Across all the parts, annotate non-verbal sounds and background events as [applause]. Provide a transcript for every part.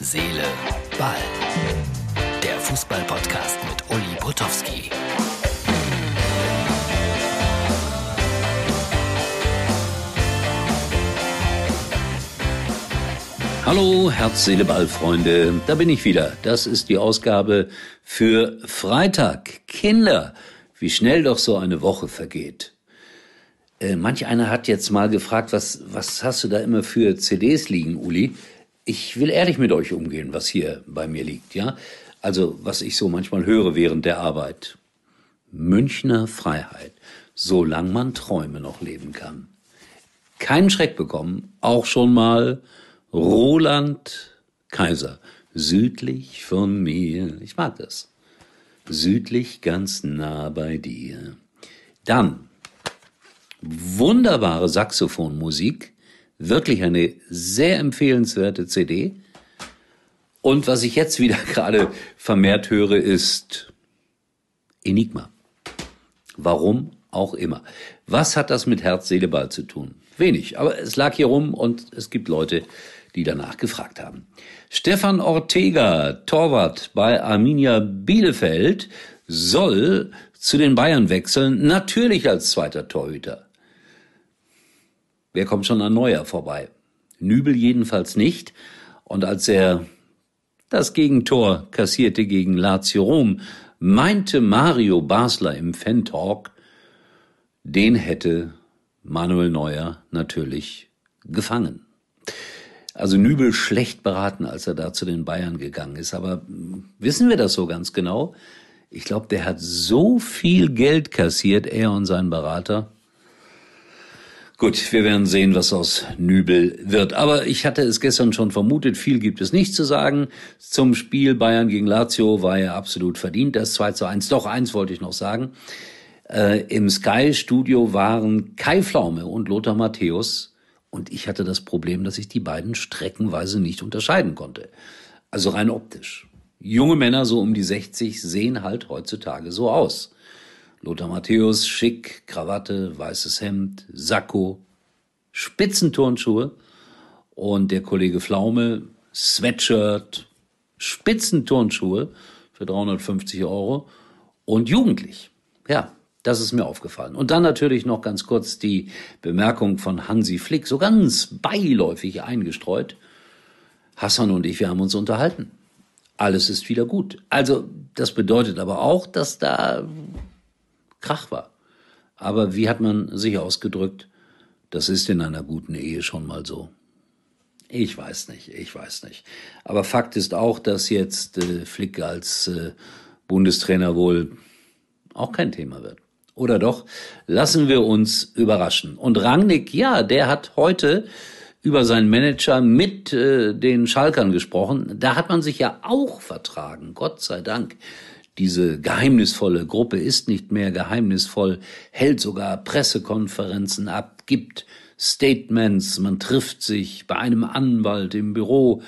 Seele, Ball. Der Fußball-Podcast mit Uli Potowski. Hallo, Herz, Seele, Ball, Freunde. Da bin ich wieder. Das ist die Ausgabe für Freitag. Kinder, wie schnell doch so eine Woche vergeht. Äh, manch einer hat jetzt mal gefragt, was, was hast du da immer für CDs liegen, Uli? Ich will ehrlich mit euch umgehen, was hier bei mir liegt, ja? Also, was ich so manchmal höre während der Arbeit. Münchner Freiheit, solange man Träume noch leben kann. Keinen Schreck bekommen, auch schon mal Roland Kaiser, südlich von mir. Ich mag das. Südlich ganz nah bei dir. Dann wunderbare Saxophonmusik, wirklich eine sehr empfehlenswerte CD. Und was ich jetzt wieder [laughs] gerade vermehrt höre, ist Enigma. Warum auch immer. Was hat das mit Herz, Seele, Ball zu tun? Wenig, aber es lag hier rum und es gibt Leute, die danach gefragt haben. Stefan Ortega, Torwart bei Arminia Bielefeld, soll zu den Bayern wechseln, natürlich als zweiter Torhüter. Wer kommt schon an Neuer vorbei? Nübel jedenfalls nicht. Und als er das Gegentor kassierte gegen Lazio Rom, meinte Mario Basler im Fan-Talk, den hätte Manuel Neuer natürlich gefangen. Also Nübel schlecht beraten, als er da zu den Bayern gegangen ist. Aber wissen wir das so ganz genau? Ich glaube, der hat so viel Geld kassiert, er und sein Berater. Gut, wir werden sehen, was aus Nübel wird. Aber ich hatte es gestern schon vermutet, viel gibt es nicht zu sagen. Zum Spiel Bayern gegen Lazio war er absolut verdient, das 2 zu 1. Doch, eins wollte ich noch sagen. Äh, Im Sky-Studio waren Kai Pflaume und Lothar Matthäus und ich hatte das Problem, dass ich die beiden streckenweise nicht unterscheiden konnte. Also rein optisch. Junge Männer so um die 60 sehen halt heutzutage so aus. Lothar Matthäus, schick, Krawatte, weißes Hemd, Sakko, Spitzenturnschuhe und der Kollege Pflaume, Sweatshirt, Spitzenturnschuhe für 350 Euro und jugendlich. Ja, das ist mir aufgefallen. Und dann natürlich noch ganz kurz die Bemerkung von Hansi Flick, so ganz beiläufig eingestreut. Hassan und ich, wir haben uns unterhalten. Alles ist wieder gut. Also, das bedeutet aber auch, dass da Krach war. Aber wie hat man sich ausgedrückt? Das ist in einer guten Ehe schon mal so. Ich weiß nicht, ich weiß nicht. Aber Fakt ist auch, dass jetzt äh, Flick als äh, Bundestrainer wohl auch kein Thema wird. Oder doch? Lassen wir uns überraschen. Und Rangnick, ja, der hat heute über seinen Manager mit äh, den Schalkern gesprochen. Da hat man sich ja auch vertragen, Gott sei Dank. Diese geheimnisvolle Gruppe ist nicht mehr geheimnisvoll, hält sogar Pressekonferenzen ab, gibt Statements, man trifft sich bei einem Anwalt im Büro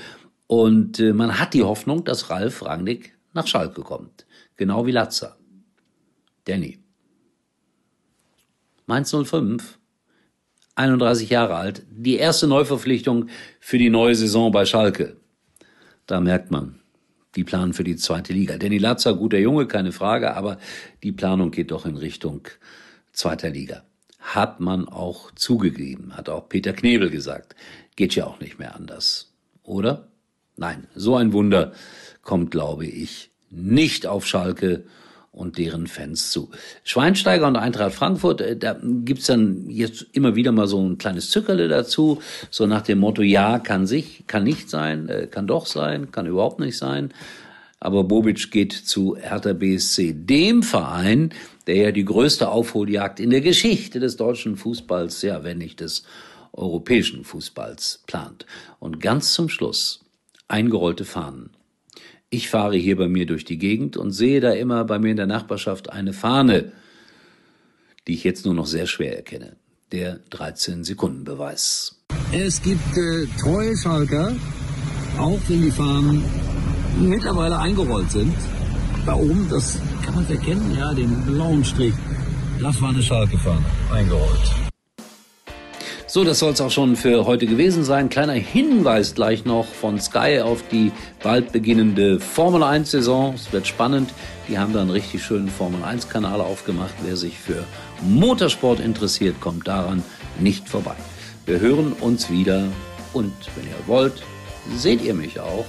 und äh, man hat die Hoffnung, dass Ralf Rangnick nach Schalke kommt. Genau wie Latza. Danny. Mainz 05, 31 Jahre alt, die erste Neuverpflichtung für die neue Saison bei Schalke. Da merkt man, die planen für die zweite Liga. Danny Latzer, guter Junge, keine Frage, aber die Planung geht doch in Richtung zweiter Liga. Hat man auch zugegeben, hat auch Peter Knebel gesagt. Geht ja auch nicht mehr anders. Oder? Nein, so ein Wunder kommt, glaube ich, nicht auf Schalke und deren Fans zu. Schweinsteiger und Eintracht Frankfurt, äh, da gibt's dann jetzt immer wieder mal so ein kleines Zückerle dazu, so nach dem Motto, ja, kann sich, kann nicht sein, äh, kann doch sein, kann überhaupt nicht sein. Aber Bobic geht zu Hertha BSC, dem Verein, der ja die größte Aufholjagd in der Geschichte des deutschen Fußballs, ja, wenn nicht des europäischen Fußballs plant. Und ganz zum Schluss eingerollte Fahnen. Ich fahre hier bei mir durch die Gegend und sehe da immer bei mir in der Nachbarschaft eine Fahne, die ich jetzt nur noch sehr schwer erkenne. Der 13-Sekunden-Beweis. Es gibt äh, treue Schalker, auch wenn die Fahnen mittlerweile eingerollt sind. Da oben, das kann man erkennen, ja, den blauen Strich. Das war eine Schalke-Fahne, eingerollt. So, das soll es auch schon für heute gewesen sein. Kleiner Hinweis gleich noch von Sky auf die bald beginnende Formel 1 Saison. Es wird spannend. Die haben da einen richtig schönen Formel 1 Kanal aufgemacht. Wer sich für Motorsport interessiert, kommt daran nicht vorbei. Wir hören uns wieder und wenn ihr wollt, seht ihr mich auch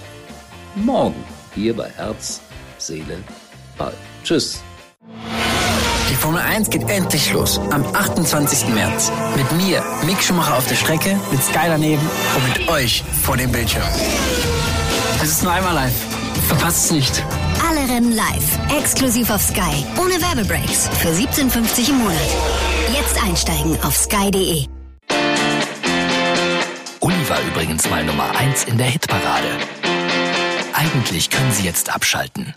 morgen hier bei Herz, Seele, Ball. Tschüss. Die Formel 1 geht endlich los. Am 28. März. Mit mir, Mick Schumacher auf der Strecke, mit Sky daneben und mit euch vor dem Bildschirm. Es ist nur einmal live. Verpasst es nicht. Alle Rennen live. Exklusiv auf Sky. Ohne Werbebreaks. Für 17,50 im Monat. Jetzt einsteigen auf sky.de. Uli war übrigens mal Nummer 1 in der Hitparade. Eigentlich können Sie jetzt abschalten.